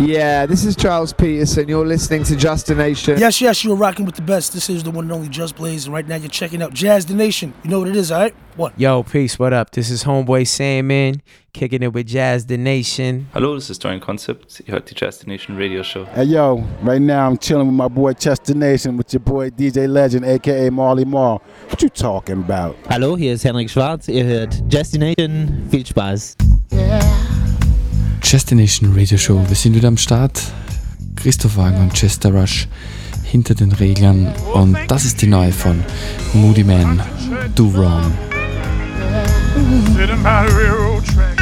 Yeah, this is Charles Peterson. You're listening to Just a Nation. Yes, yes, you're rocking with the best. This is the one and only Just Blaze, and right now you're checking out Jazz the Nation. You know what it is, all right? What? Yo, peace, what up? This is Homeboy Sandman, kicking it with Jazz the Nation. Hallo, this is Dorian Concept. Ihr hört die Jazz the Nation Radio Show. Hey yo, right now I'm chilling with my boy Chester Nation with your boy DJ Legend, aka Marley Marl. What you talking about? Hallo, hier ist Henrik Schwarz. Ihr hört Nation. Viel Spaß. Destination Radio Show. Wir sind wieder am Start. Christoph Wagner und Chester Rush hinter den Reglern. Und das ist die neue von Moody Man, Do Wrong. Track.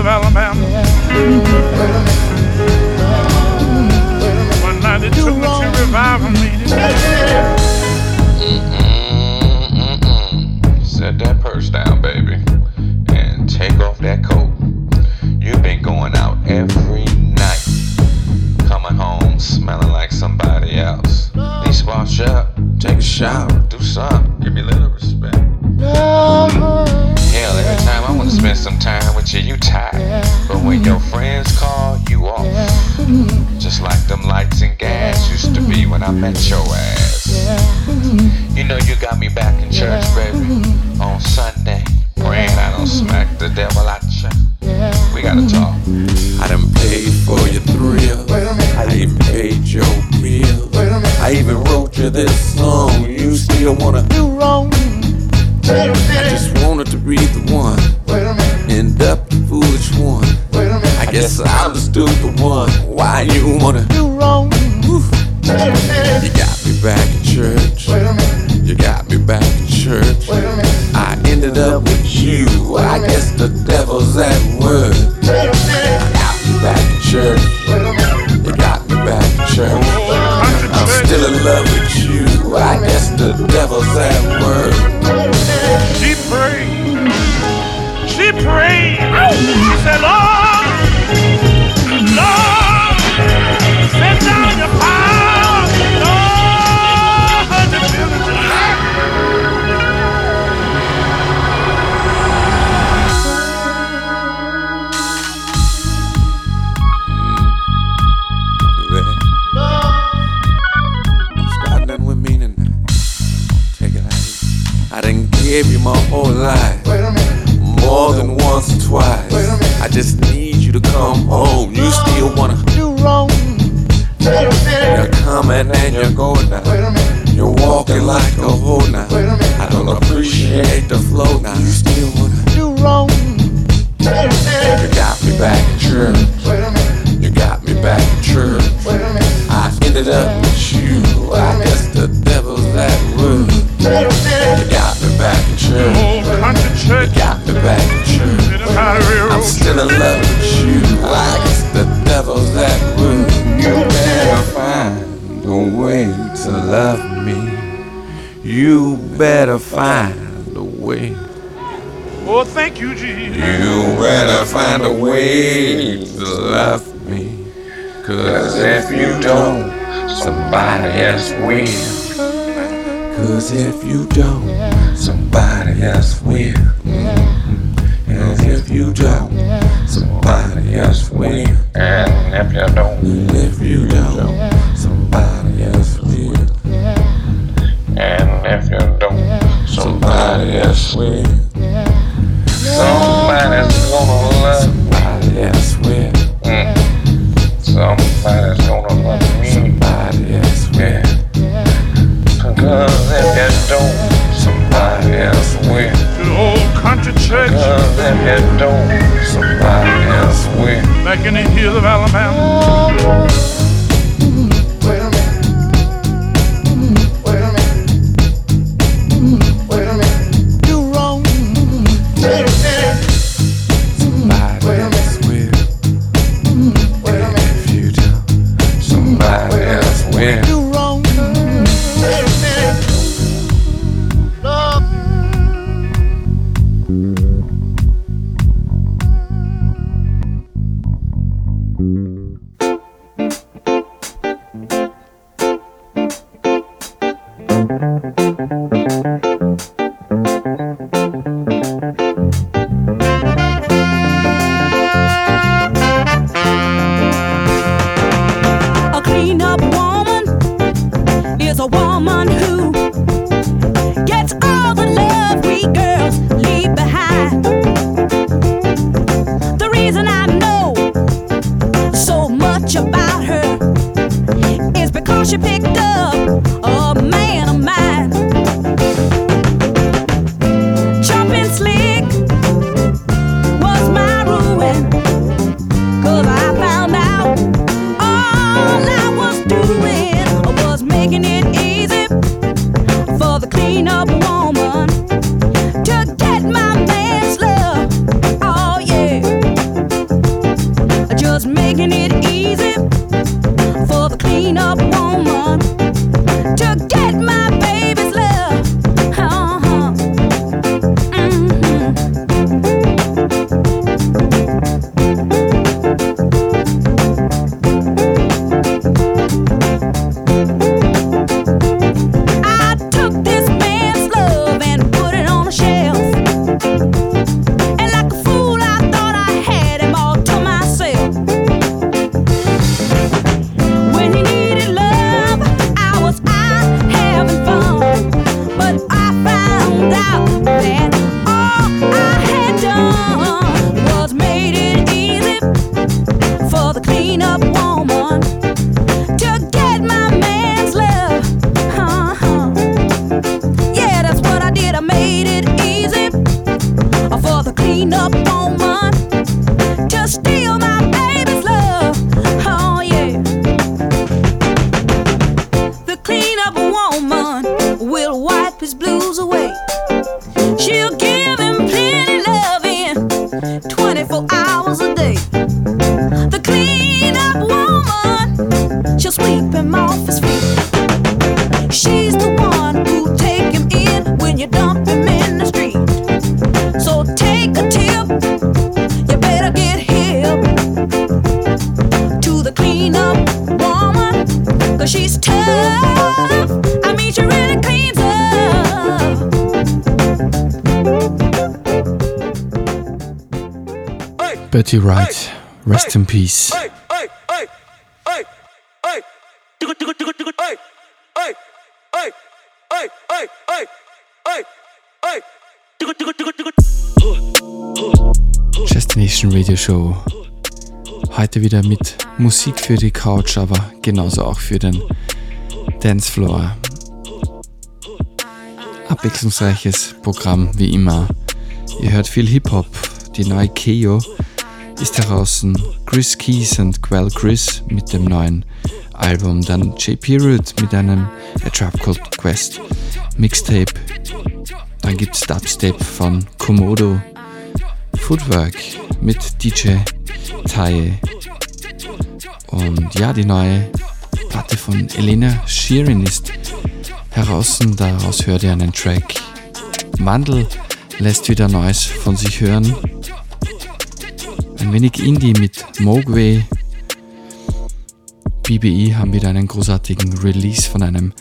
Of Alabama. One night they took me to revive me. Set that purse down, baby, and take off that coat. You've been going out every night, coming home smelling like somebody else. Need spot you up, take a shower, do something, give me a little respect. Uh-huh. Hell, every time I wanna spend some time with you, you tired. But when your friends call, you off. Just like them lights and gas used to be when I met your ass. You know you got me back in church, baby, on Sunday. Praying I don't smack the devil out ya. We gotta talk. I done paid for your thrill. I even paid your meal. I even wrote you this song. You still wanna Do wrong. Wait a I minute. just wanted to the one. Wait a minute. End up the foolish one. Wait a minute. I guess I'm the stupid one. Why you wanna Do wrong. You got me back in church. Wait a minute. You got me back in church. Wait a minute. I ended up with you. I guess the devil's at work. Wait a minute. Got me back in church. Wait a minute. You got me back in church. I'm still in love with you. I guess the devil's at work. Gave you my whole life. Wait a minute. More than once or twice. Wait a minute. I just need you to come home. You still wanna. Do wrong. Wait a minute. You're coming and you're going now. Wait a minute. You're walking like a hoe now. Wait a minute. I don't appreciate the flow now. You still wanna. Do wrong. Wait a minute. You got me back in church. Wait a minute. You got me back in church. Wait a minute. I ended up with you. I guess the devil's at work. Wait a minute. You got me back in church. Church. You got me back in church. Sitting by the railroad I'm still in love with you. I guess the devil's at work. You better find a way to love me. You better find a way. Oh, thank you, Jesus. You better find a way to love me. Cause if you don't, somebody else will. Cause if you don't, somebody else will. And if you don't, somebody else will. And if you don't, if you don't, somebody else will. And if you don't, somebody else will. If you don't, somebody else will. Back in the hills of Alabama. Betty Wright, rest in peace. Destination Radio Show. Heute wieder mit Musik für die Couch, aber genauso auch für den Dancefloor. Abwechslungsreiches Programm wie immer. Ihr hört viel Hip-Hop. Die neue Keo ist heraus. Chris Keys und Quell Chris mit dem neuen Album. Dann JP Root mit einem A Trap Called Quest Mixtape. Dann gibt's Dubstep von Komodo. Footwork mit DJ Taye. Und ja, die neue Platte von Elena Sheeran ist heraus. Daraus hört ihr einen Track. Wandel lässt wieder Neues von sich hören. Ein wenig Indie mit Mogwai. BBE haben wieder einen großartigen Release von einem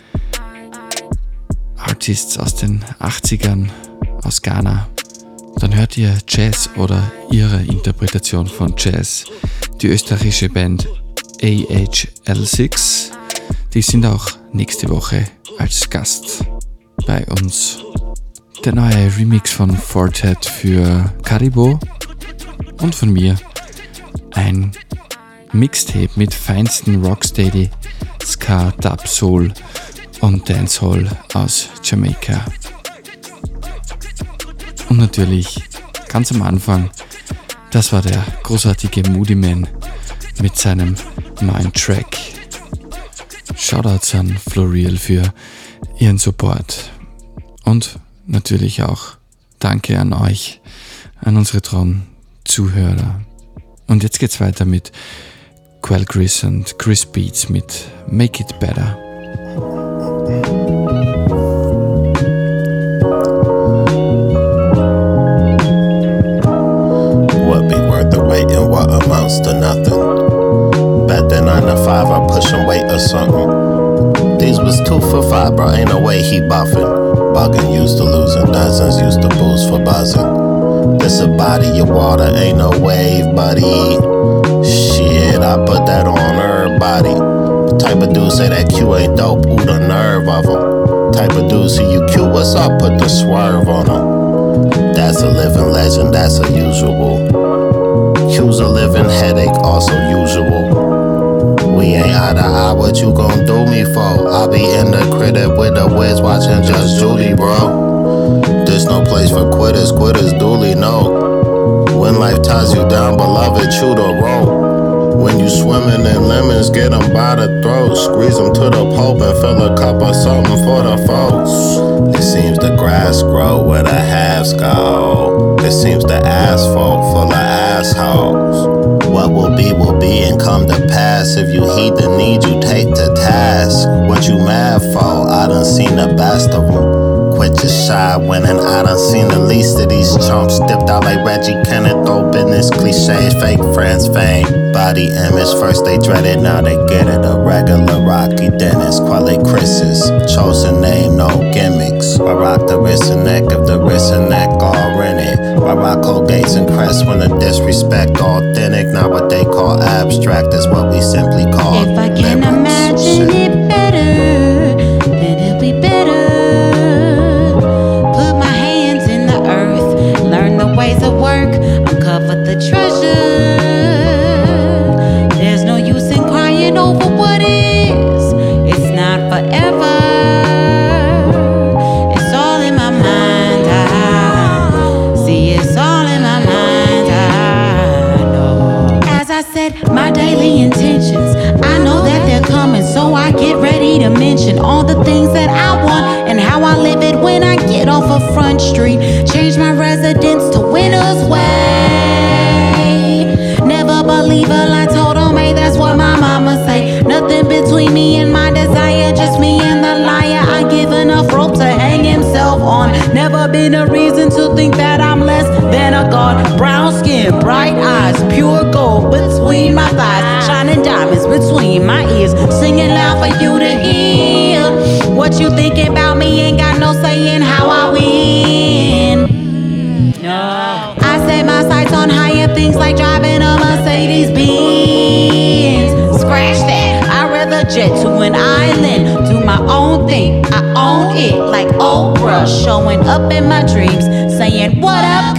Artist aus den 80ern aus Ghana. Dann hört ihr Jazz oder ihre Interpretation von Jazz. Die österreichische Band AHL6. Die sind auch nächste Woche als Gast bei uns. Der neue Remix von Fortet für Caribou und von mir ein Mixtape mit feinsten Rocksteady, Ska, Dub, Soul und Dancehall aus Jamaika. Und natürlich ganz am Anfang, das war der großartige Moody Man mit seinem neuen Track. Shoutouts an Floriel für ihren Support. Und natürlich auch Danke an euch, an unsere treuen Zuhörer. Und jetzt geht's weiter mit Quelle Chris und Chris Beats mit Make It Better. What be worth the wait and what amounts to nothing? or something. These was two for five, bro. Ain't no way he buffing. Bugging used to losing, dozens used to boost for buzzing. This a body of water, ain't no wave, buddy. Shit, I put that on everybody. Type of dude say that Q ain't dope, ooh, the nerve of him. Type of dude see you Q, what's up, put the swerve on him. That's a living legend, that's a usual. Q's a living headache, also usual. We ain't eye to eye, what you gon' do me for? I'll be in the crib with the whiz watching Just Judy, bro. There's no place for quitters, quitters duly know. When life ties you down, beloved, chew the rope. When you swimming in lemons, get 'em by the throat. Squeeze 'em to the pulp and fill a cup of something for the folks. It seems the grass grow where the halves go. It seems the asphalt full of assholes. What will be will be and come to pass. If you heed the need, you take to task. What you mad for? I done seen the best of 'em. Your shy winning. I done seen the least of these chumps. Dipped out like Reggie Kenneth, throw business cliches, fake friends, fame. Body image, first they dread it, now they get it. A regular Rocky Dennis, quality Chris's. Chosen name, no gimmicks. I rock the wrist and neck of the wrist and neck, all in it. I rock Colgates and Crest when the disrespect authentic, not what they call abstract, is what we simply call. If I can lyrics. imagine it Street. Change my residence to Winter's Way. Never believe a lie told on me, that's what my mama say. Nothing between me and my desire, just me and the liar. I give enough rope to hang himself on. Never been a reason to think that I'm less than a god. Brown skin, bright eyes, pure gold between my thighs, shining diamonds between my ears, singing loud for you to hear. What you thinking about me ain't got no say in how I things like driving a Mercedes Benz. Scratch that. I'd rather jet to an island, do my own thing. I own it like Oprah, showing up in my dreams, saying, What up,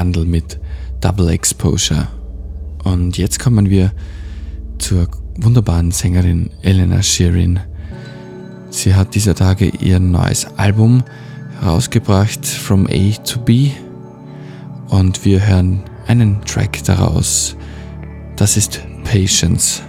Bundle mit Double Exposure. Und jetzt kommen wir zur wunderbaren Sängerin Elena Sheeran. Sie hat dieser Tage ihr neues Album herausgebracht, From A to B. Und wir hören einen Track daraus. Das ist Patience.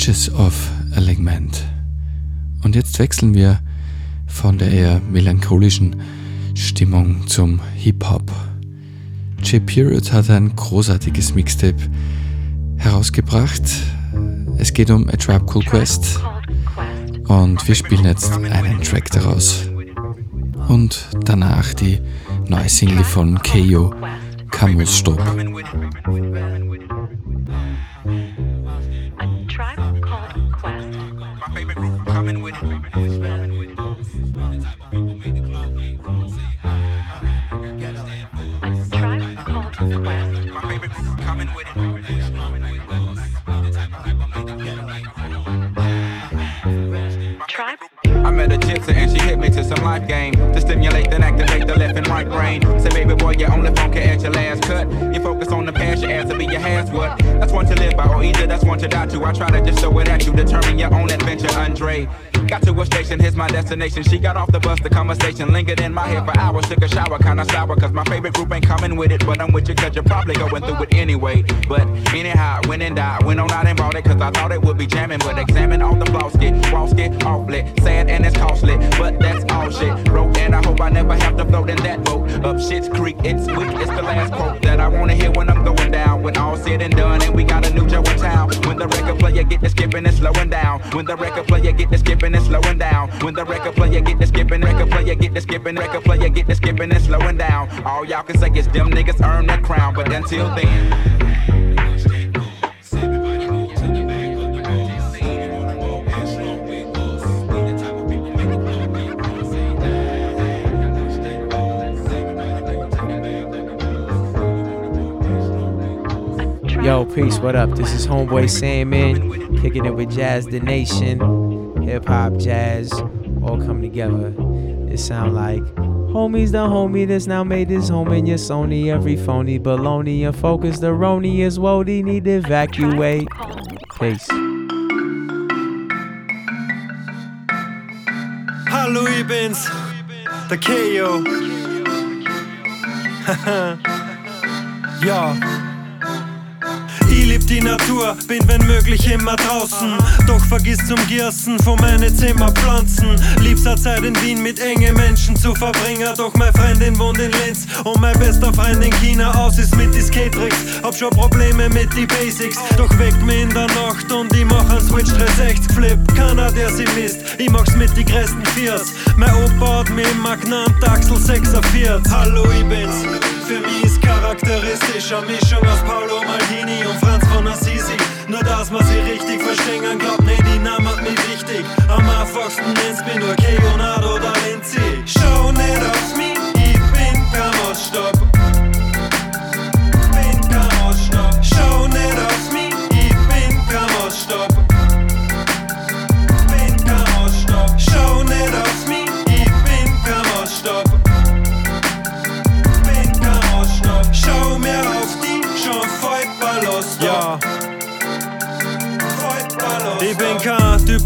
Witches of Elegment. Und jetzt wechseln wir von der eher melancholischen Stimmung zum Hip-Hop. J. Period hat ein großartiges Mixtape herausgebracht. Es geht um A Tribe Called Quest und wir spielen jetzt einen Track daraus. Und danach die neue Single von KO, Camus Stop. Destination. She got off the bus, the conversation lingered in my head for hours. Took a shower, kinda sour, cause my favorite group ain't coming with it. But I'm with you, cause you're probably going through it anyway. But anyhow, went and died, went on out and bought it, cause I thought it would be jamming. But examine all the flaws, get walls get awfully sad and it's costly. But that's all shit. Broke and I hope I never have to float in that boat. Up shit's creek, it's weak, it's the last quote that I wanna hear when I'm going down. When all said and done, and we got a new Joe in town. When the record player get the skipping and slowing down. When the record player get the skipping and slowing down. When the record player get the skipping, record player get the skipping, record player get the skipping and slowing down. All y'all can say is them niggas earn crown, but until then. Yo, peace, what up? This is Homeboy Sandman, kicking it with Jazz the Nation. Hip hop, jazz, all come together. It sound like homies the homie that's now made this home in your Sony. Every phony baloney and focus the roni is woody need to evacuate. Peace. Hallo, ich bin's, der Keo. ja. Ich lieb die Natur, bin wenn möglich immer draußen. Doch vergiss zum Giersten von meine Zimmerpflanzen. Liebster Zeit in Wien mit enge Menschen zu verbringen. Doch meine Freundin wohnt in Linz und mein bester Freund in China aus ist mit die Skate-Tricks. Hab schon Probleme mit die Basics, doch weckt mich in der Nacht und ich mach einen Switch 360 Flip. Keiner der sie misst, ich mach's mit die größten Viers. Mein Opa hat mich immer genannt Axel 46. Hallo, ich bin's. Für mich ist charakteristisch eine Mischung aus Paolo Maldini und Franz von Assisi. Nur dass man sie verstehen, glaubt nee, die Name hat mich wichtig. Am einfachsten nennst mich nur Leonardo da Vinci. Schau nicht auf mich,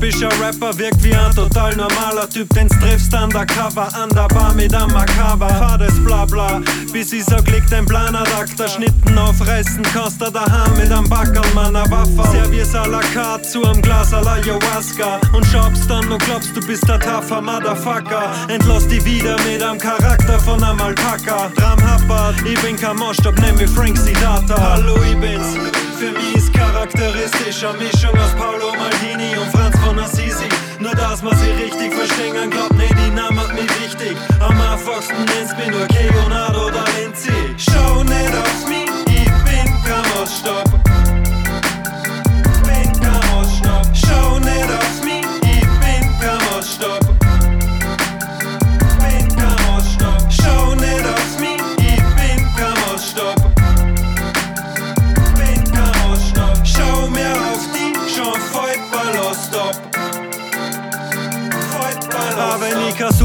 typischer Rapper, wirkt wie ein total normaler Typ, den's triffst undercover, an der Bar mit einem Makaber. Fahr das Blabla, bis ich sag, liegt ein Plan ad acta, Schnitten aufreißen, kannst du daheim mit einem Backerl, meiner Waffe. Servier's à la carte zu einem Glas à la Ayahuasca und schaubst dann und glaubst, du bist der taffer Motherfucker. Entlass die wieder mit einem Charakter von einem Alpaka. Dram happert, ich bin kein Maßstab, nenn mich Frank Sidata. Hallo, ich bin's. Für mich ist charakteristisch eine Mischung aus Paolo Maldini und Franz von Assisi. Nur dass man sie richtig verstehen, glaubt nee, die Name hat mich wichtig. Am einfachsten nennst mich nur Leonardo da Vinci. Schau nicht auf mich,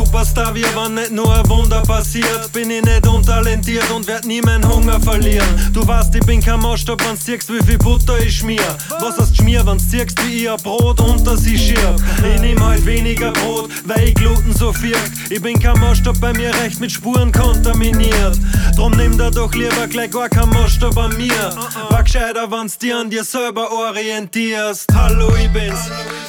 Superstar, wir waren nicht nur ein wunderbar passiert. Bin ich nicht untalentiert und werd nie meinen Hunger verlieren. Du weißt, ich bin kein Maßstab, wenn's siehst, wie viel Butter ich schmier. Was heißt schmier, wenn's siehst, wie ein Brot unter sie schirb? Ich nehm halt weniger Brot, weil ich Gluten so firkt. Ich bin kein Maßstab, bei mir recht mit Spuren kontaminiert. Drum nimm da doch lieber gleich gar kein Maßstab an mir. War gescheiter, wenn's dir an dir selber orientierst. Hallo, ich bin's.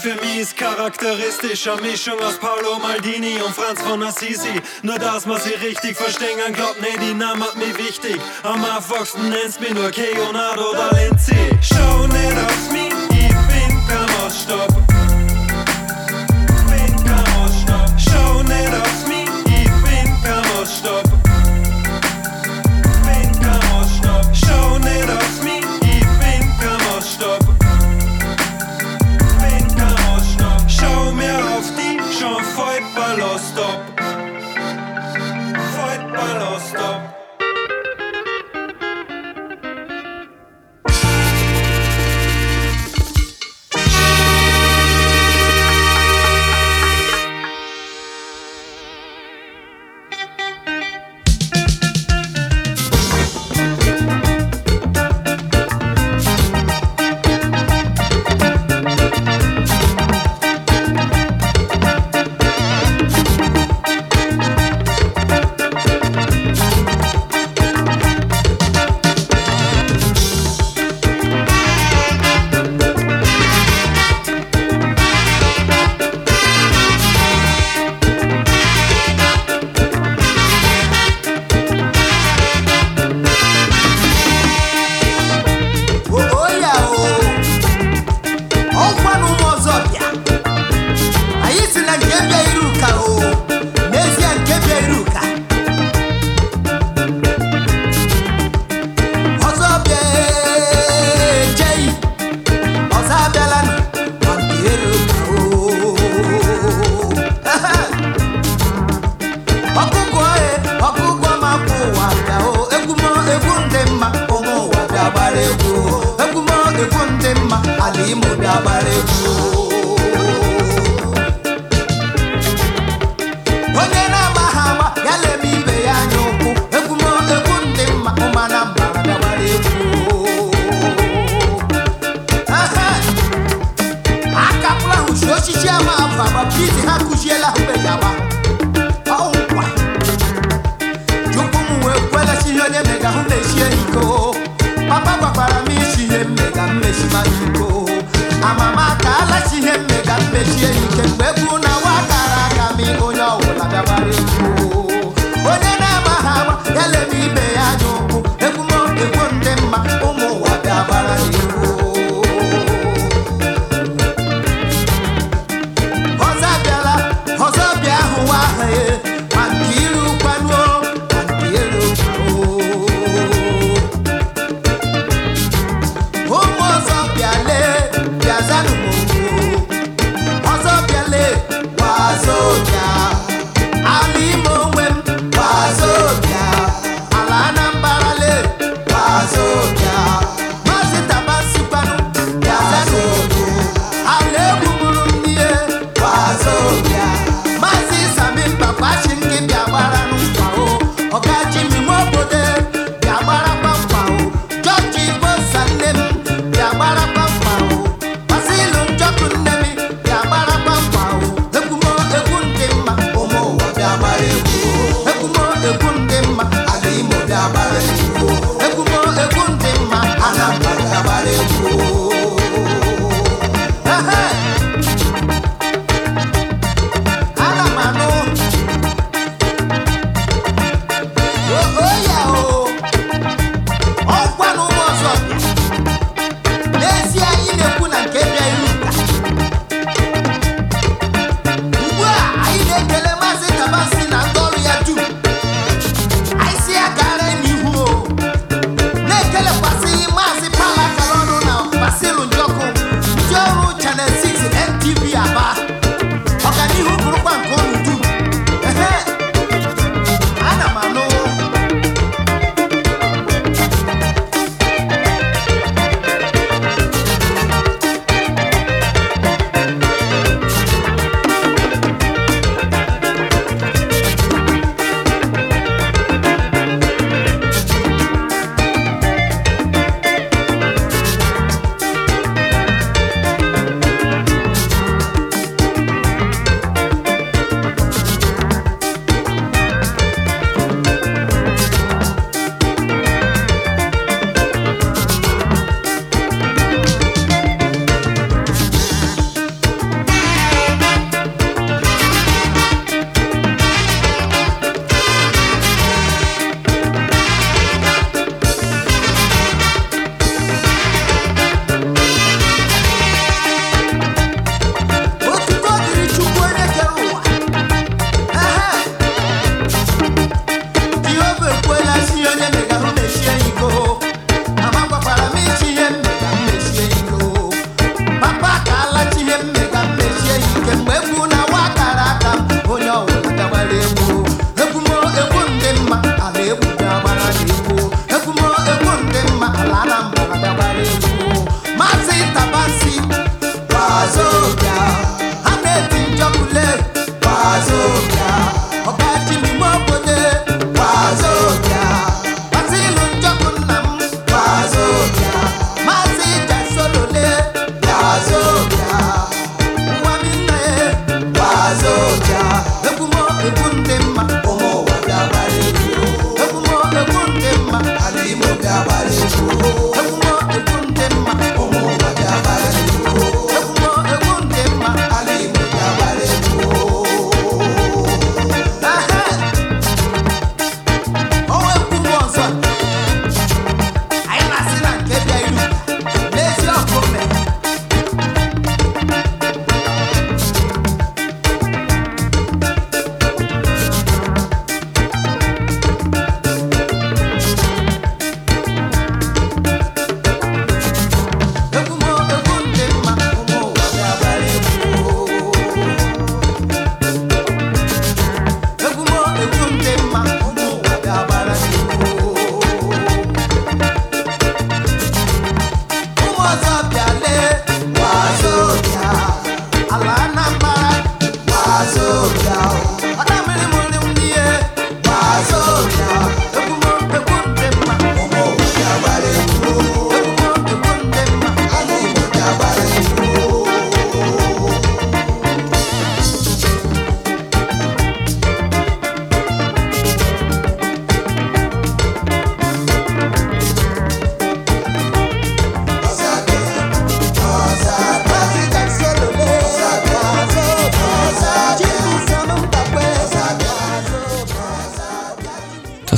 Für mich ist charakteristisch eine Mischung aus Paolo Maldini und Franz von Assisi. Nur dass man sie richtig verstehen, glaubt nee, die Name hat mich wichtig. Am einfachsten nennst mich nur Leonardo da Vinci. Schau nicht auf mich,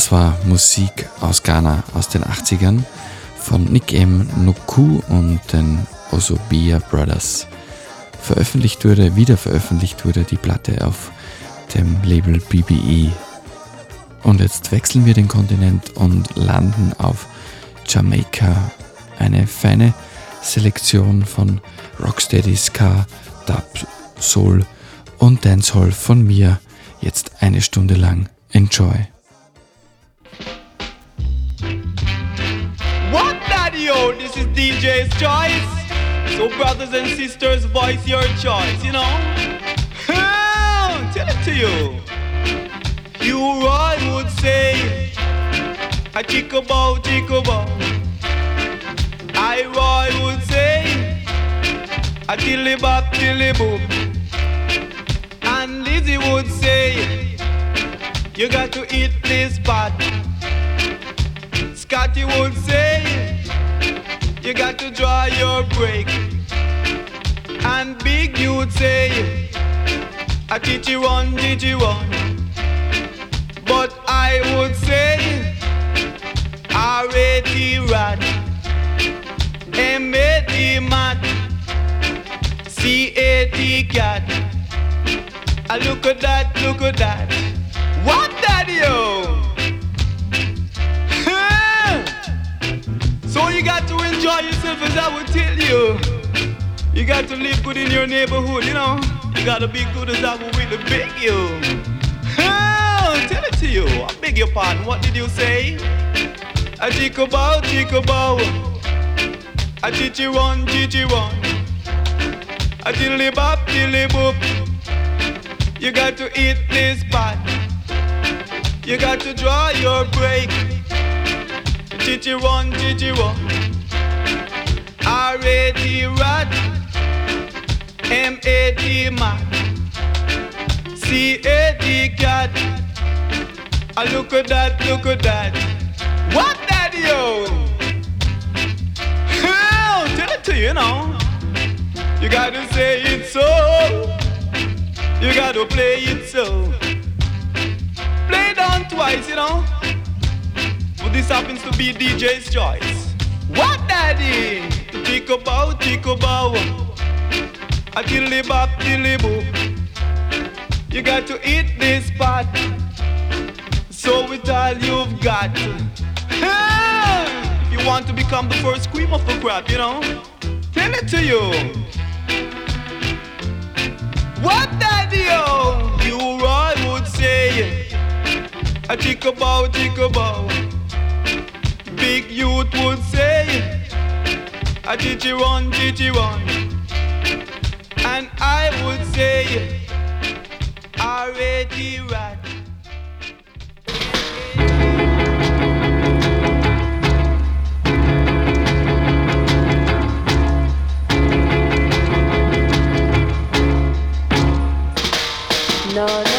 Das war Musik aus Ghana aus den 80ern von Nick M. Nuku und den Osobia Brothers. Veröffentlicht wurde, wieder veröffentlicht wurde die Platte auf dem Label BBE. Und jetzt wechseln wir den Kontinent und landen auf Jamaika. Eine feine Selektion von Rocksteady, Ska, Dub, Soul und Dancehall von mir. Jetzt eine Stunde lang. Enjoy. Yo, this is DJ's choice. So brothers and sisters, voice your choice, you know. Tell it to you. U Roy would say, a chico bow, chico bow. I Roy would say, a tilly bop, tilly boop. And Lizzie would say, you got to eat this pot. Scotty would say, you got to draw your break. And Big Youth would say, I teach you one, teach you one. But I would say, R-A-T rat, M-A-T mat, C-A-T cat. I look at that, look at that. What that yo? So you got to enjoy yourself as I would tell you. You got to live good in your neighborhood, you know. You gotta be good as I would really beg you. Oh, tell it to you. I beg your pardon. What did you say? A chico bow, chico bow. A chichi one, chichi one. A tilly bop, tilly boop. You got to eat this pot. You got to draw your break. Chichi one, chichi one. R-A-T rat. M-A-T man. C-A-T cat. I look at that, look at that. What that yo? Tell it to you, you know. You gotta say it so. You gotta play it so. Play on twice, you know. This happens to be DJ's choice. What daddy? Chico bow, chico bow. A tilly bop, tilly boo. You got to eat this pot. So with all you've got. If you want to become the first cream of the crop, you know. Tell it to you. What daddy oh, U Roy would say A chico bow, chico bow Big Youth would say ah, A chichi one, chichi one And I would say rat No, no,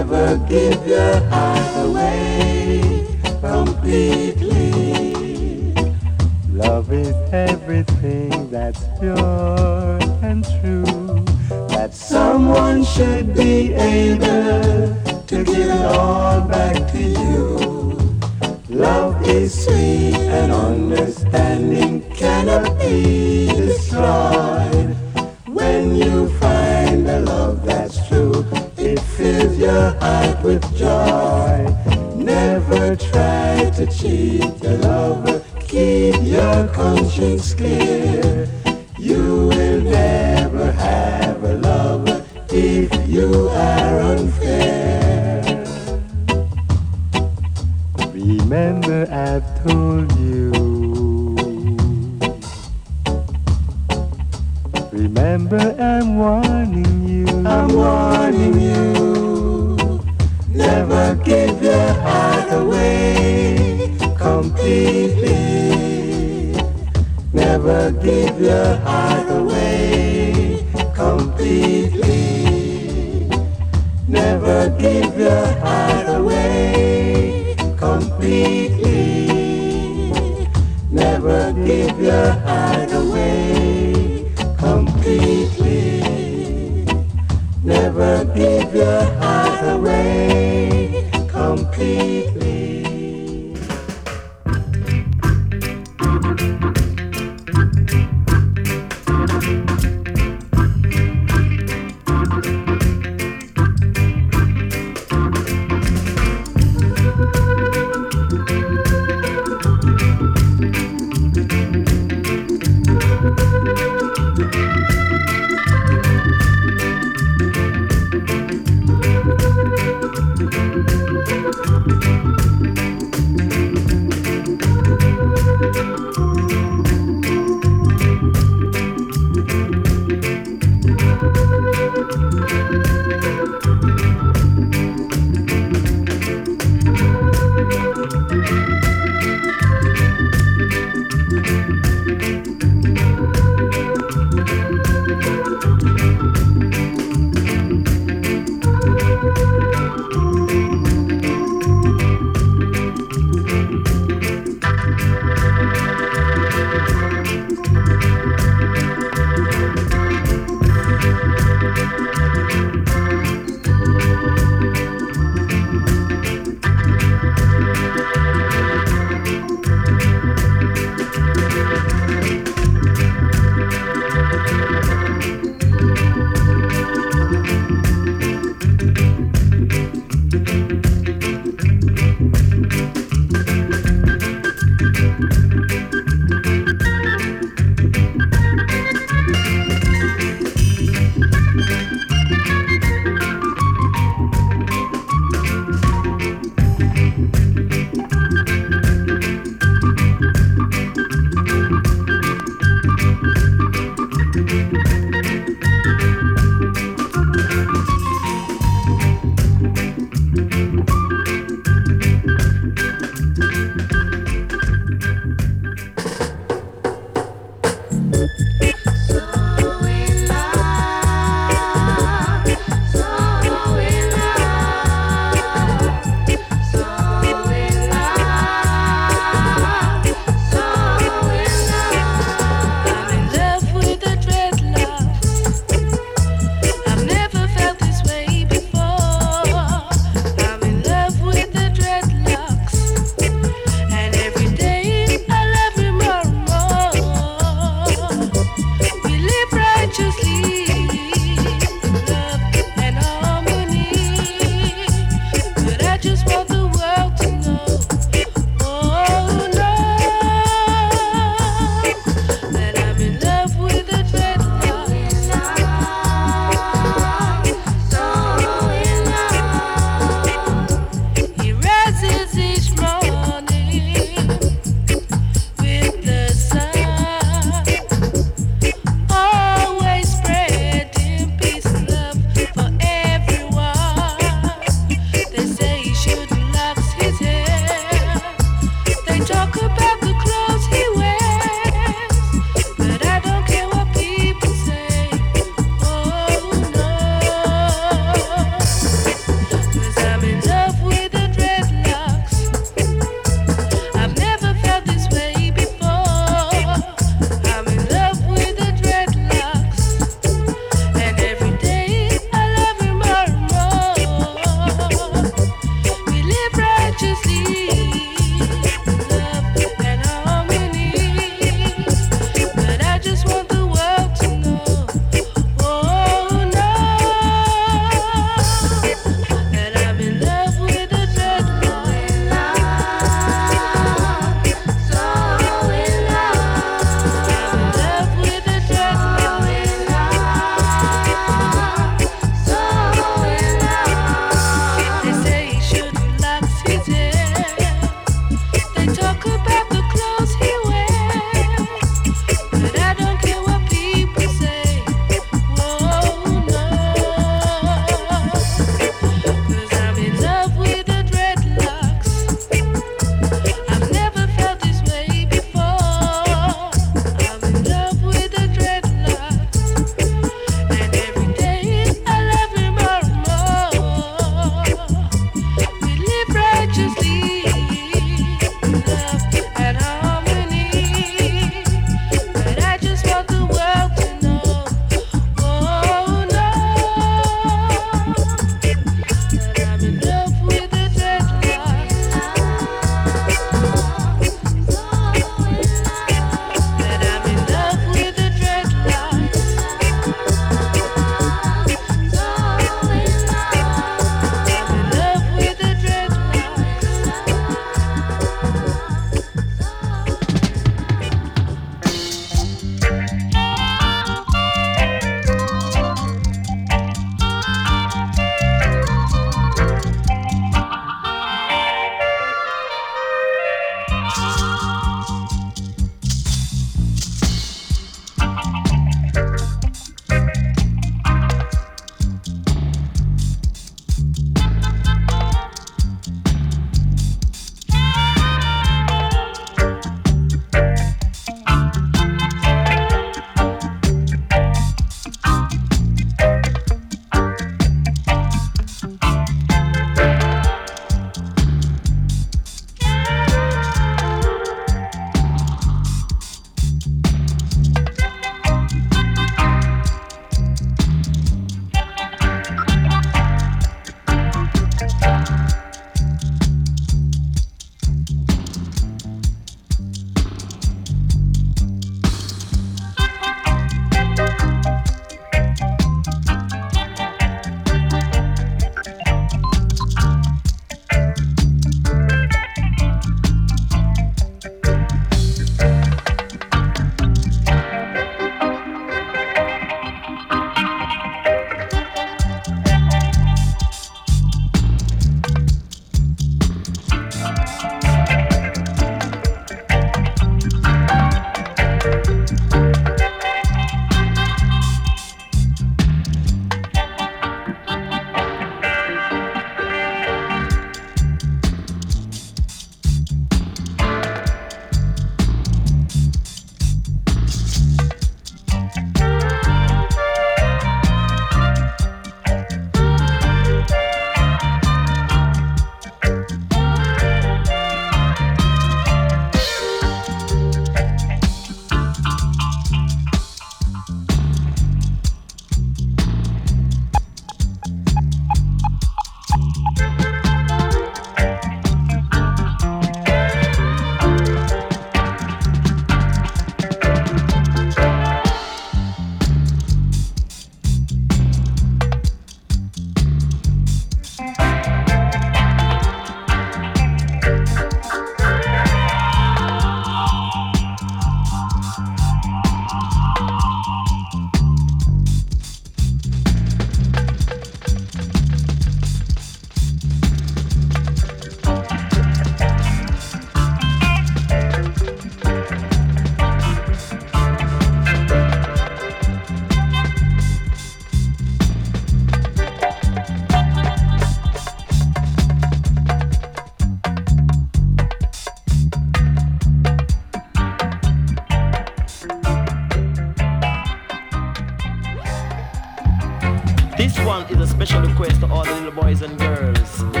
Special request to all the little boys and girls.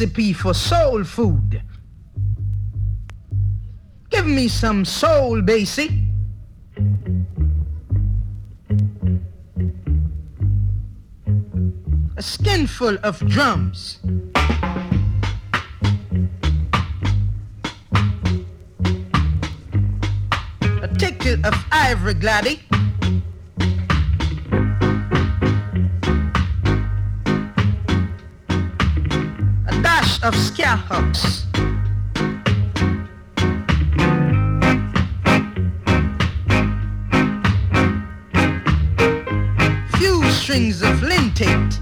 recipe for soul food. Give me some soul, Basie. A skinful of drums. A ticket of ivory gladdy. of scarabs. Few strings of lintate.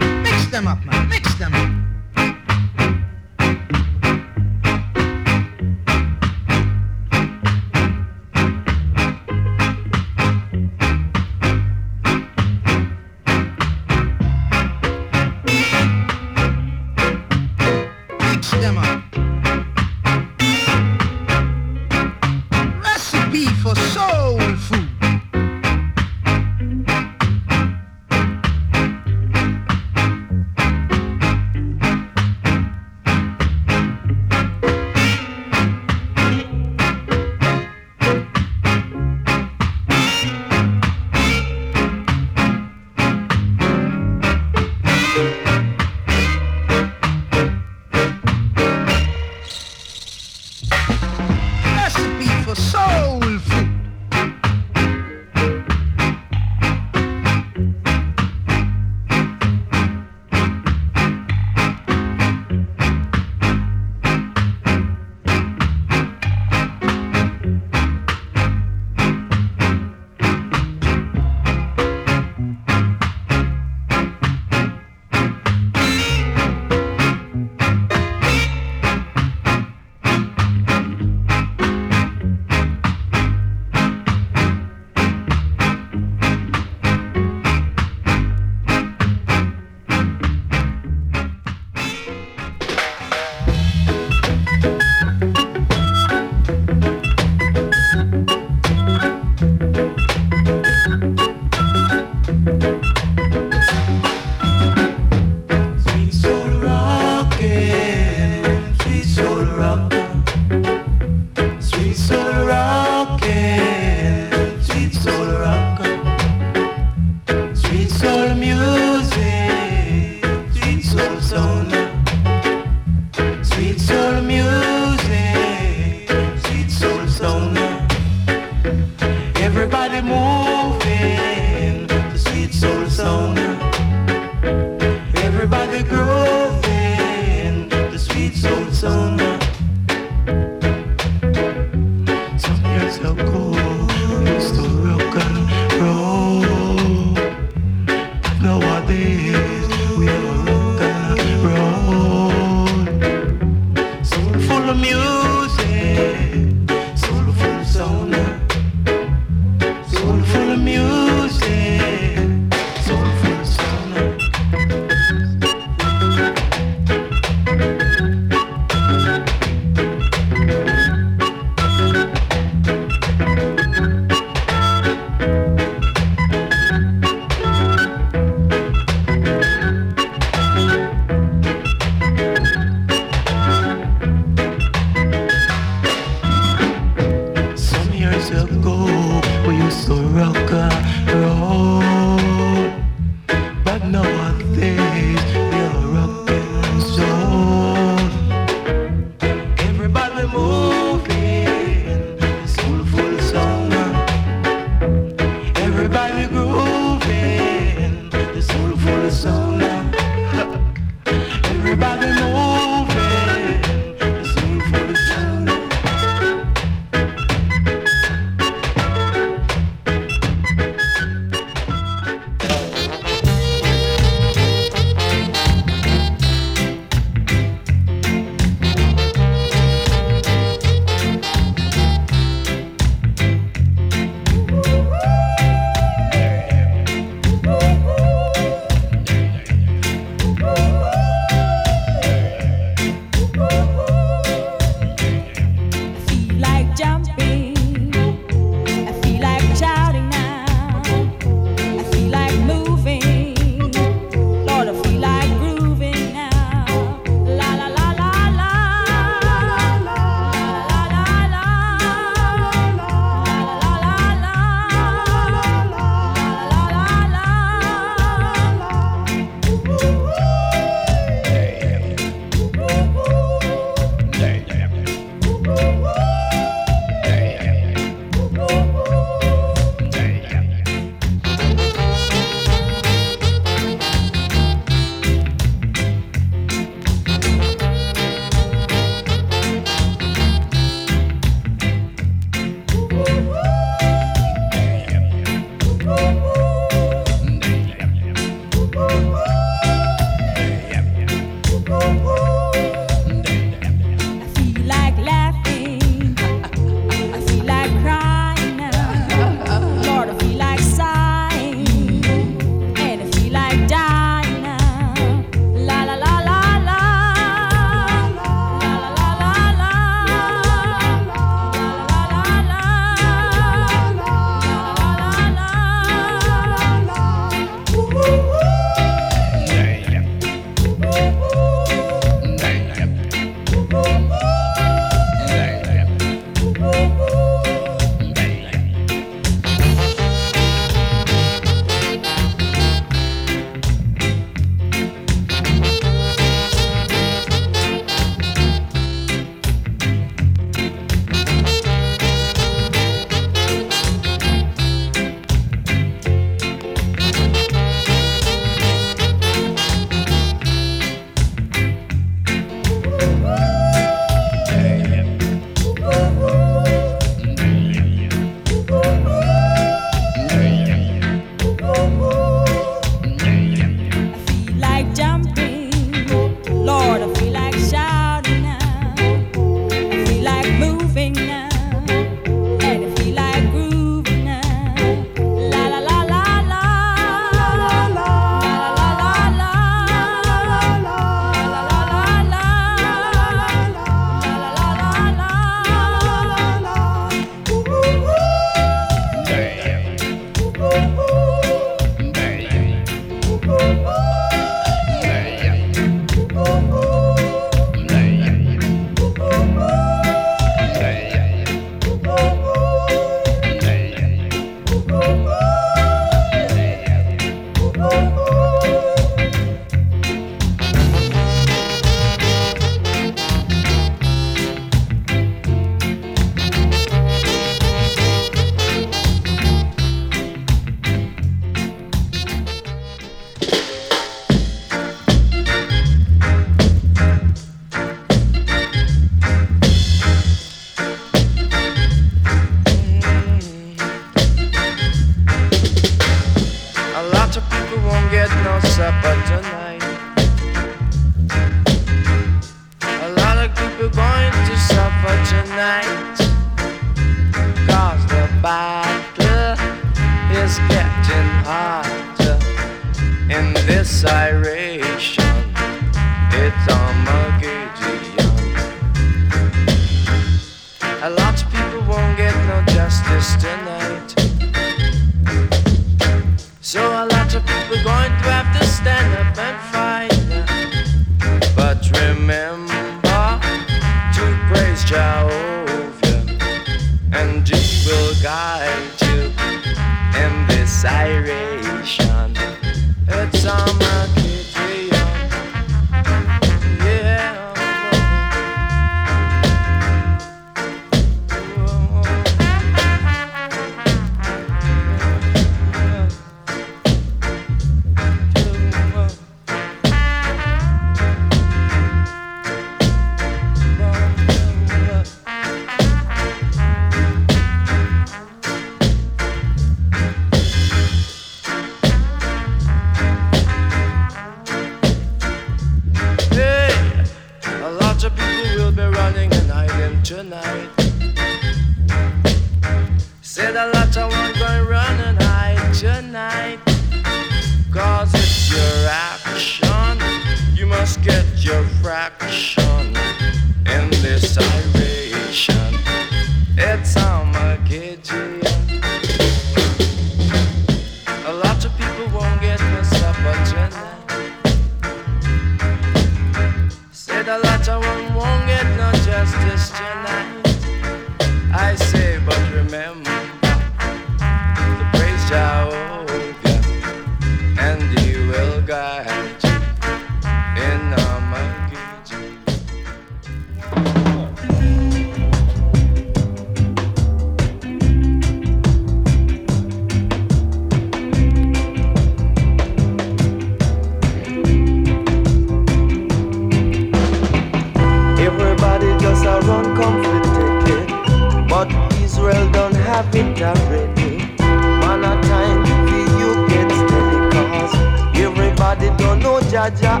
Jaja.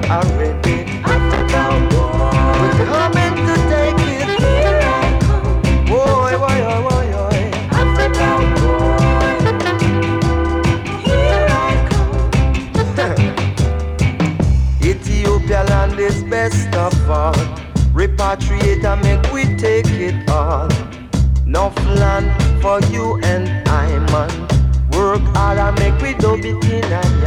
African we're coming to take it. Here I come. Boy, boy. African here I come. Ethiopia land is best of all. Repatriate and make we take it all. No land for you and I, man. Work hard and make we do it in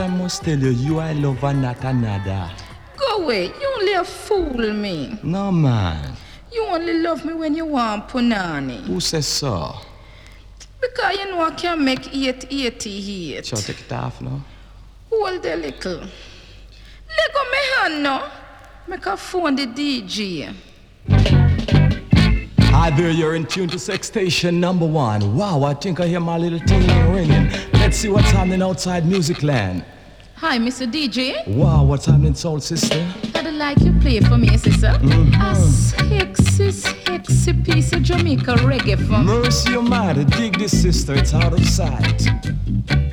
I must tell you, you are lover, not another. Go away. You only fool me. No, man. You only love me when you want punani. Who says so? Because you know I can make 888. Sure, take it off now. Hold a little. Let go my hand no. Make a phone the DJ. Hi there, you're in tune to Sex Station number one. Wow, I think I hear my little ting ringing. Let's see what's happening outside Music Land. Hi, Mr. DJ. Wow, what's happening, Soul Sister? I'd like you play for me, eh, sister. Mm-hmm. A sexy, sexy piece of Jamaica reggae for me. Mercy Almighty, dig this, sister. It's out of sight.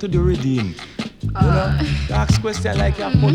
to the redeemed. Uh. You know, uh. ask questions like mm-hmm. your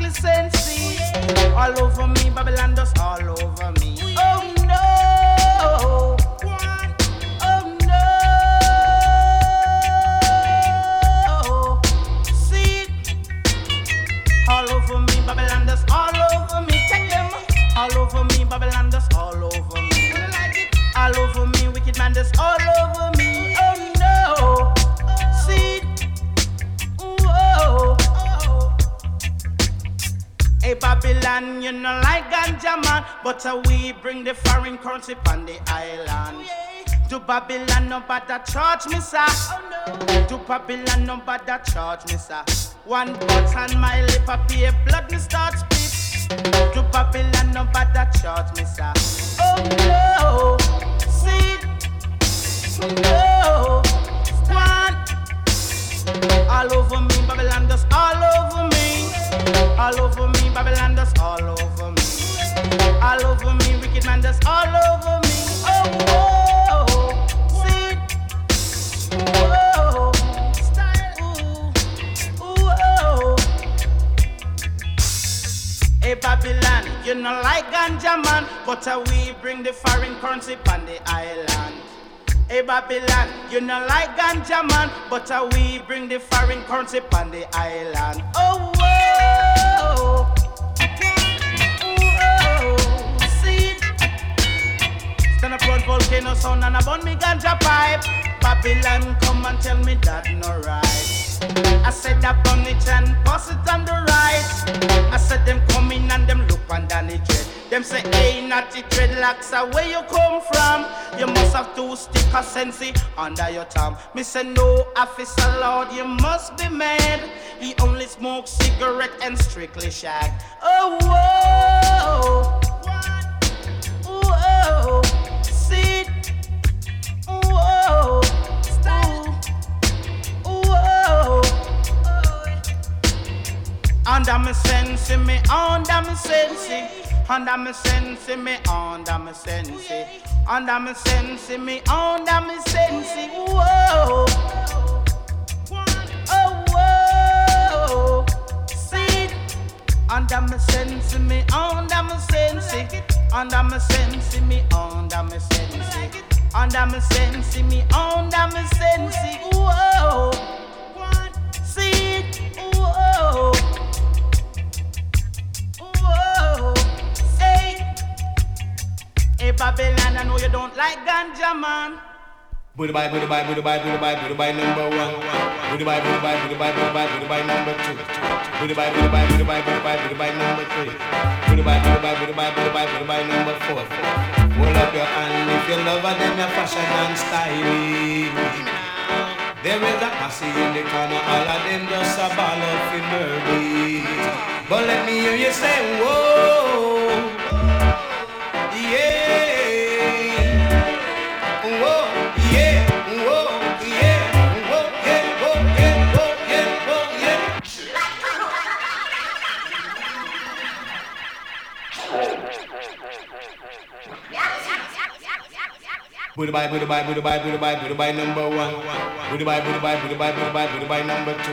Clisency. All over me, Babylon dust all over me. Babylon, you know like ganja man, but uh, we bring the foreign currency on the island. To Babylon, no bother charge me, sir. To Babylon, no bother charge me, sir. One butt on my lip, pay blood, me start spit. To Babylon, no bother charge me, sir. Oh no, see, no, one. All over me, Babylon, just all over me. All over me, Babylon, just all over me. All over me, wicked man, just all over me. Oh, whoa, see, whoa, style, ooh, ooh, oh. Hey Babylon, you know like ganja man, but uh, we bring the foreign currency on the island. Hey Babylon, you know like ganja man, but uh, we bring the foreign currency on the island. Oh road volcano sound and I burn me ganja pipe. Babylon, come and tell me that no right. I said that burn it and pass it on the right. I said them come in and them look and down the dread. Them say, hey, natty dreadlocks, uh, where you come from? You must have two stick of sensi under your thumb. Me say, no, officer Lord, you must be mad. He only smokes cigarette and strictly shag. Oh. Whoa. Under me sense, me under me sense. Under me sense, me under me sense. Under me sense, me under me sense. Whoa. Oh, whoa. See? Under me sense, me under me sense. Under me sense, me under me sense. Under me sense, me under me sense. Whoa. See? Whoa. Hey, Babylon, I know you don't like ganja, man. Booty bye, booty bye, booty bye, booty bye, booty bye number one. Booty bye, booty bye, booty bye, booty bye, booty bye number two. Booty bye, booty bye, booty bye, booty bye, booty bye number three. Booty bye, booty bye, booty bye, booty bye, booty bye number four. Hold up your hand if you love her, then your fashion and styling. There is a posse in the corner, all of them just a ball of murder. But let me hear you say, whoa, yeah. Booty bye, booty bye, booty bye, booty bye, booty bye number one. Booty bye, booty bye, booty bye, booty bye, booty bye number two.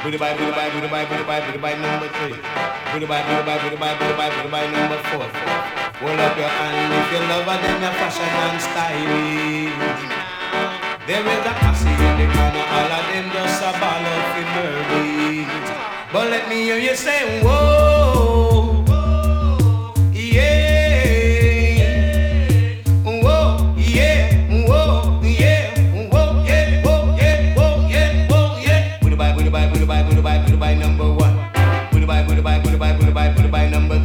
Booty bye, booty bye, booty bye, booty bye, booty bye number three. Booty bye, booty bye, booty bye, booty bye, booty bye number four. Hold up your hand if you love her, then your fashion and styling. There is a posse in the corner, all of them just a ball of murder. But let me hear you say, whoa, booty bye, booty bye number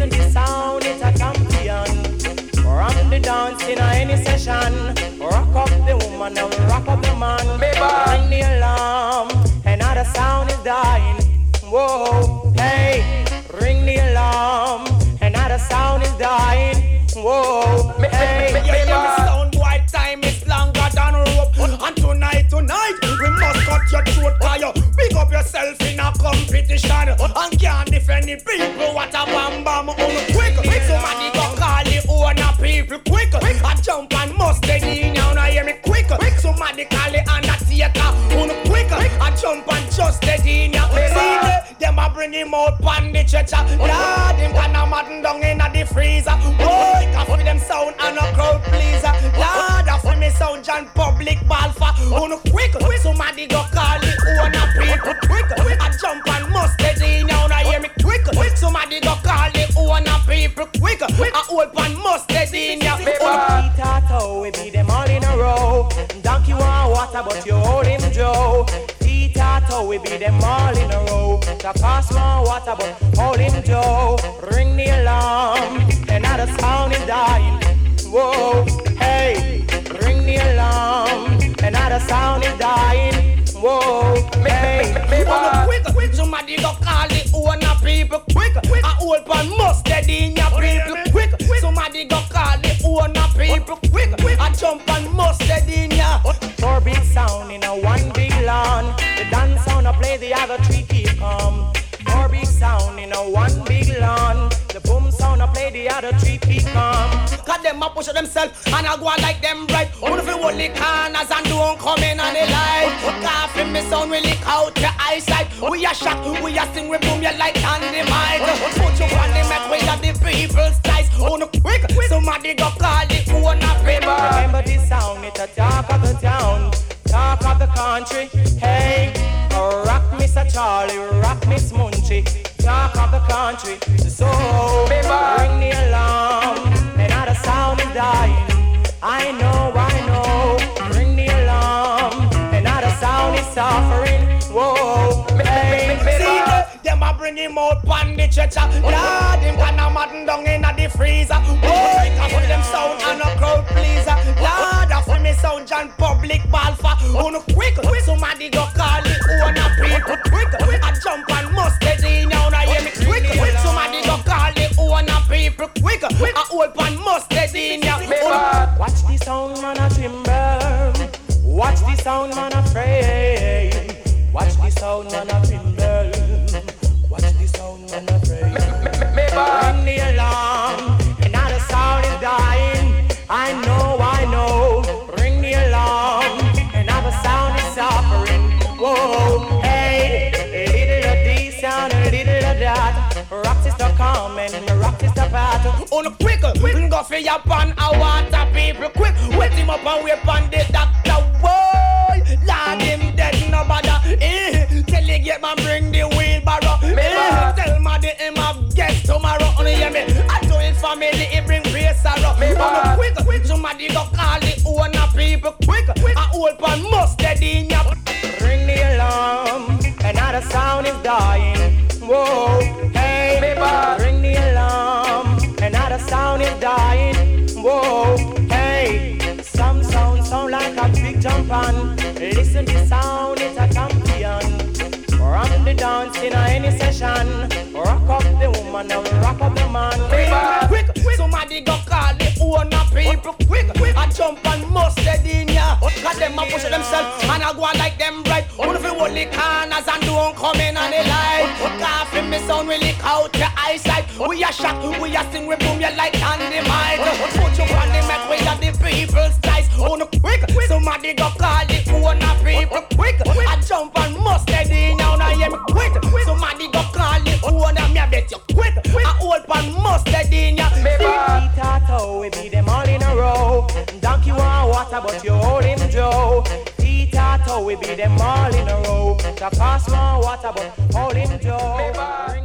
Listen the sound, it's a champion. From the dance in any session. Rock up the woman and rock up the man. Me. Ring the alarm. Another sound is dying. Whoa, hey. Ring the alarm. Another sound is dying. Whoa, me, hey, yeah, me sound boy, time is longer than rope. And tonight, tonight, we must cut your throat, cause competition. And can't defend the people, what a bam bam, um. on quick. Somebody go call the owner people quick. I jump and must in, now now hear me quick. Somebody call the undertaker, on quick. I jump and just in, now. See, the- them a bring him out pan the stretcher. Lord, him can a madden down in the freezer. Boy, for them sound and a crowd pleaser. Lord, a for me sound John public ball for on um, quick. Somebody go call people quick. I open must get in. Baby, Tato, we beat them all in a row. Donkey want water, but you hold him Joe. Tato, we beat them all in a row. The cost want water, but hold him Joe. Ring the alarm, another sound is dying. Whoa, hey, ring the alarm, another sound is dying. Whoa, hey, me Wanna quick, quick, somebody go call the owner people quick. I open must get in your people quick. Somebody go call the owner people quick. I jump and must get in ya. Four big sound in a one big lawn. The dance sound I play, the other three keep calm. Four big sound in a one big lawn. The boom sound I play, the other three keep calm. Cause them a push themselves and I go on like them right. Only if you hold corners and don't come in on the light. Coughing me sound really out your eyesight. We are shock, we are sing, we boom you like dynamite. Put you on the map, we are the people's ties. On quick, somebody go call the owner people. Remember this sound, it's a talk of the town, talk of the country. Hey, oh, rock Mr. Charlie, rock Miss Munchie, talk of the country. So, ring the alarm, I know, I know, ring the alarm, another sound is suffering. Whoa, hey, See, the- them a bring him out pan the stretcher. Lord, him can a madden down in a the freezer. Boy, can for them sound and a crowd pleaser. Lord, a for me sound John public ball for. On quick, somebody go call the owner people quick. I jump and must in now, now hear me quick. Somebody people quick. I open must get in now. Oh. Watch the sound man a tremble. Watch the sound man a pray. Watch the sound man a tremble. Watch the sound man a pray. Ring the alarm, another sound is dying. I know, I know. Ring the alarm, another sound is suffering. Whoa, hey, a little of this sound, a little of that. Rock sister come and rock sister. On a quick, quick, go for your pan, I want a people quick. Wet him up and wait on the doctor. Boy, lad him dead, no bother. Eh, tell you get man bring the wheelbarrow. Eh, tell my the him have guest tomorrow. Only hear me, I do it family, he bring grace sorrow. On a quick, quick, somebody go call the owner people quick. I old pan must dead in your. Ring the alarm, another sound is dying. Whoa, on. Listen to sound, it's a champion. From the dance in any session. Rock up the woman and rock up the man. Quick, quick, somebody go call the owner people. Quick, quick, I jump and mustard in ya. Cause them a push themselves and I go on like them right. One of the the corners and don't come in on the light. Coughing me sound really out your eyesight. We are shock, we are sing, we boom you like dynamite. Put you on the map, we are the people's ties. Oh no, quick, somebody go call the owner people. Quick, I jump and mustard in. Now hear me quick, somebody go call the owner. Me I bet you quick, I hold pan mustard in ya. Baby, tato, we be them all in a row. Donkey want water, but you hold him Joe. Tato, we be them all in a row. The cost want water, but hold him Joe. Bring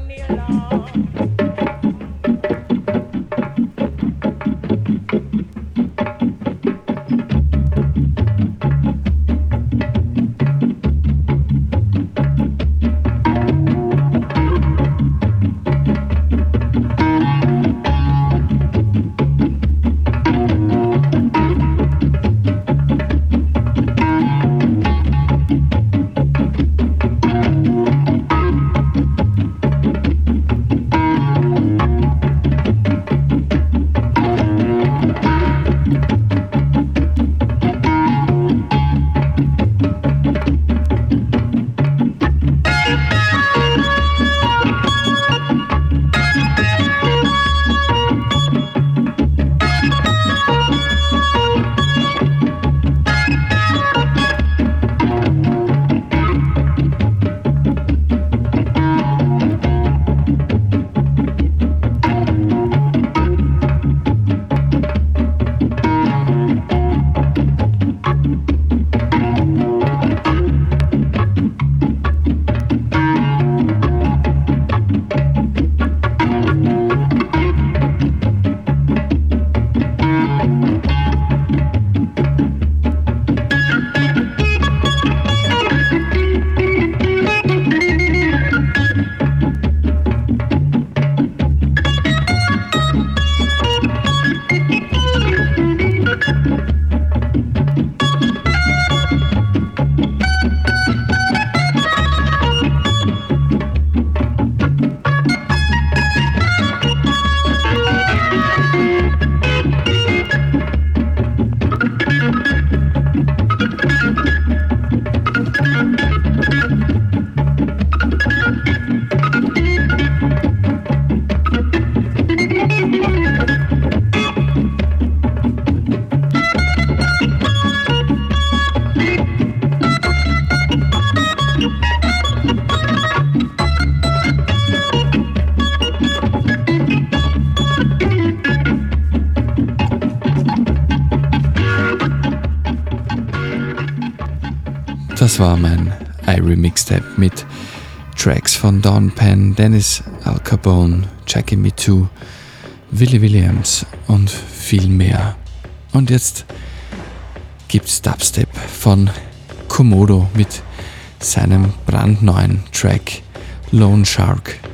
Das war mein Irie Mixtape mit Tracks von Don Penn, Dennis Al Jackie Me Too, Willie Williams und viel mehr. Und jetzt gibt's Dubstep von Komodo mit seinem brandneuen Track Lone Shark.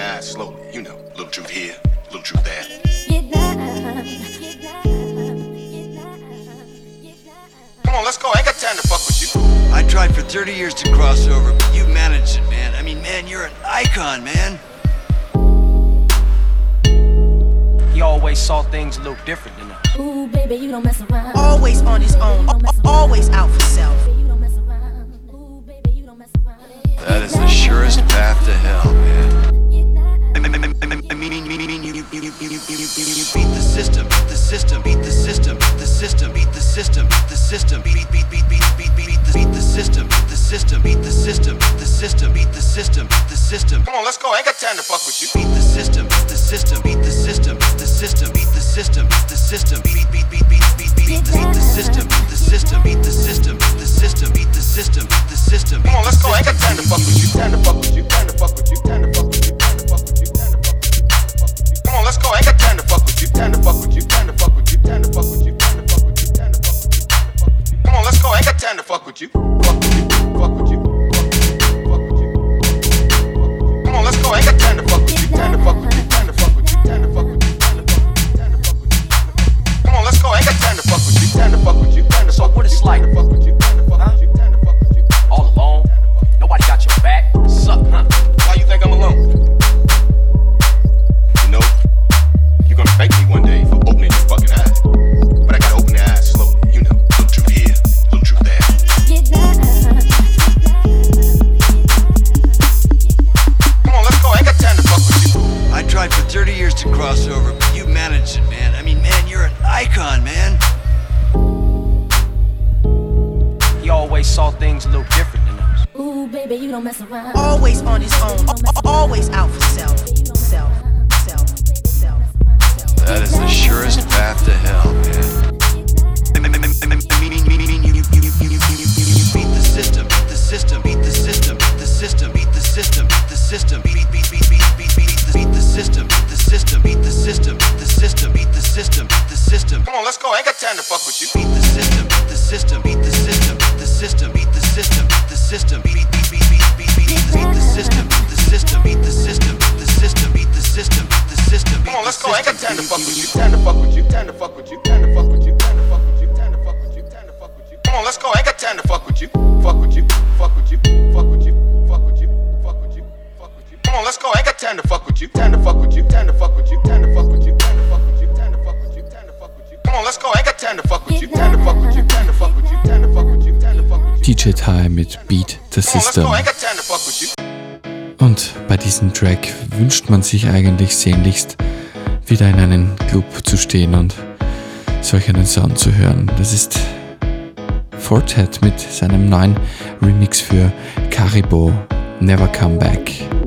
But I gotta open the eyes slowly, you know. Little truth here, little truth there. Come on, let's go. I ain't got time to fuck with you. I tried for 30 years to cross over, but you managed it, man. I mean, man, you're an icon, man. He always saw things a little different than us. Ooh, baby, you don't mess around. Always on his own, always out for self. That is the surest path to hell, man. Beat the system, the system, beat the system, the system, beat the system, the system, beat, beat, beat, beat, beat, beat, beat the, system, the system, beat the system, the system, beat the system, the system. Come on, let's go. I ain't got time to fuck with you. Beat the system, the system, beat the system, the system, beat the system, the system, beat, beat, beat, beat, beat, beat, beat the, system, the system, beat the system, the system, beat the system, the system. Come on, let's go. I ain't got. Time to fuck with you. Time to fuck with you. Time to fuck with you. Time to fuck with you. Come on, let's go. Ain't got time to fuck with you. Time to fuck with you. Time to fuck with you. Time to fuck with you. Time to fuck with you. Time to fuck with you. Time to fuck with you. Come on, let's go. Ain't got time to fuck with you. Fuck with you. Fuck with you. Fuck with you. Come on, let's go. Ain't got time to fuck with you. Come on, let's go. Ain't got time to fuck with you. Time to fuck with you. Time to fuck what it's like. Fuck with you. Time to fuck with you. Time to fuck with you. All alone? Nobody got your back? Suck, huh? Always on his own, always out you. Und bei diesem Track wünscht man sich eigentlich sehnlichst, wieder in einen Club zu stehen und solch einen Sound zu hören. Das ist Fortet mit seinem neuen Remix für Caribou Never Come Back.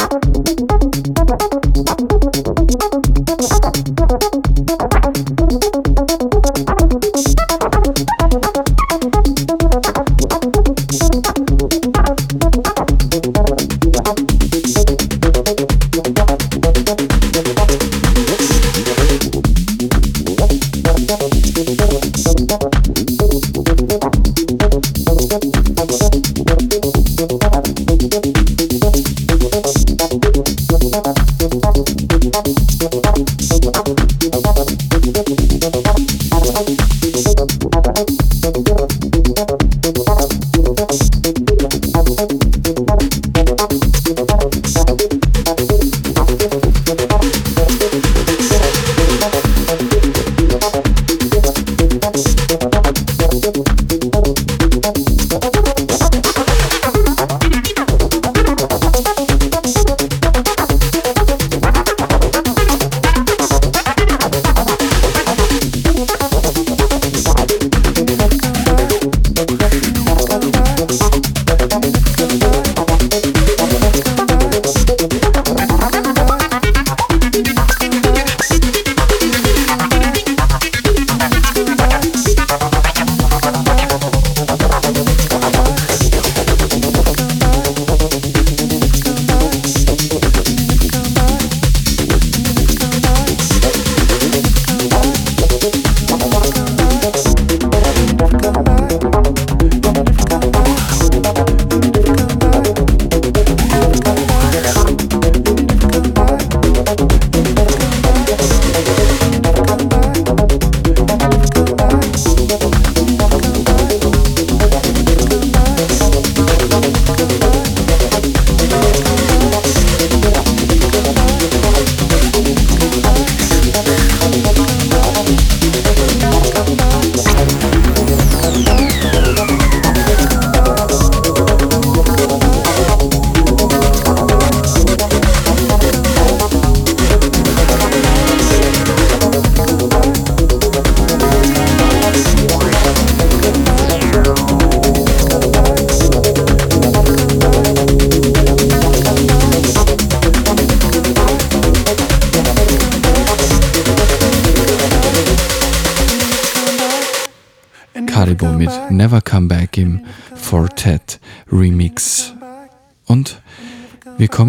you.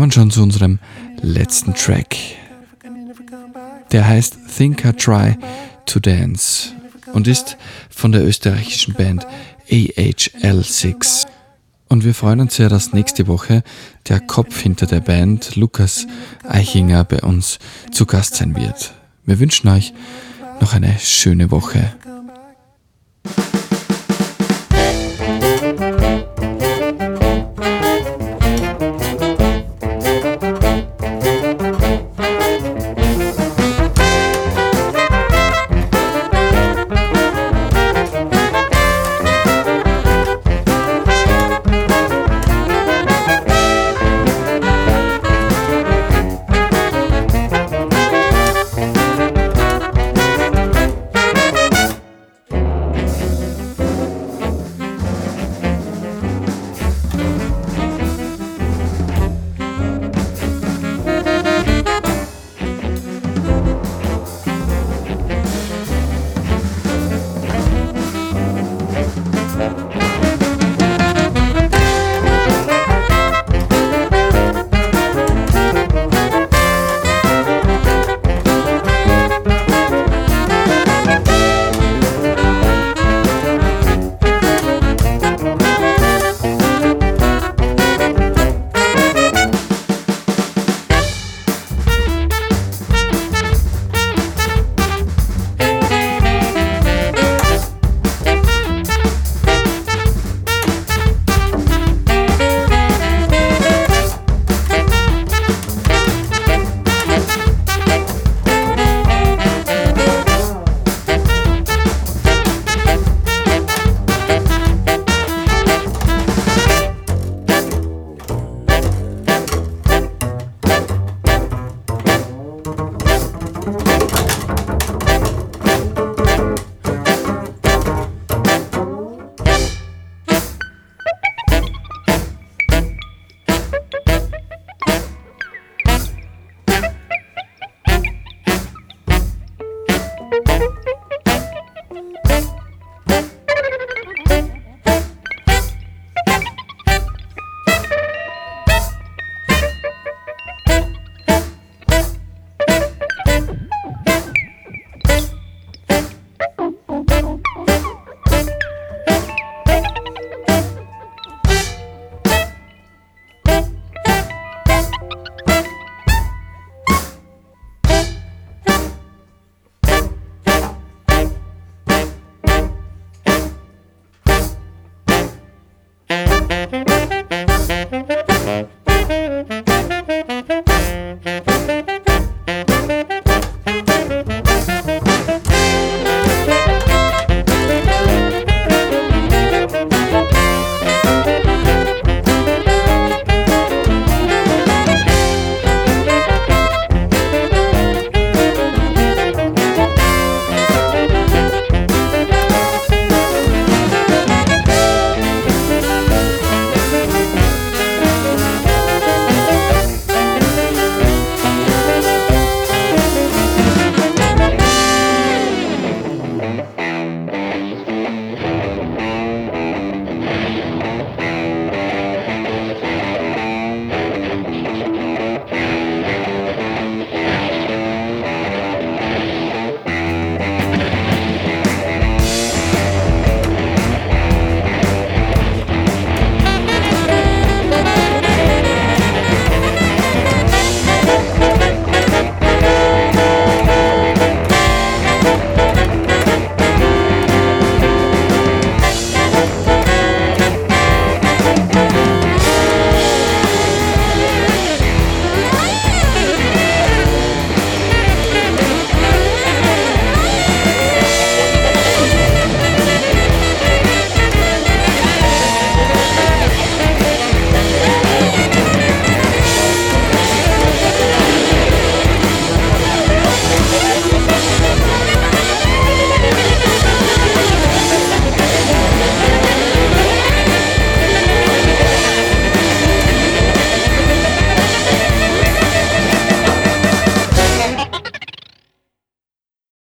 Kommen schon zu unserem letzten Track. Der heißt Think I Try to Dance und ist von der österreichischen Band AHL6. Und wir freuen uns sehr, dass nächste Woche der Kopf hinter der Band, Lukas Eichinger, bei uns zu Gast sein wird. Wir wünschen euch noch eine schöne Woche.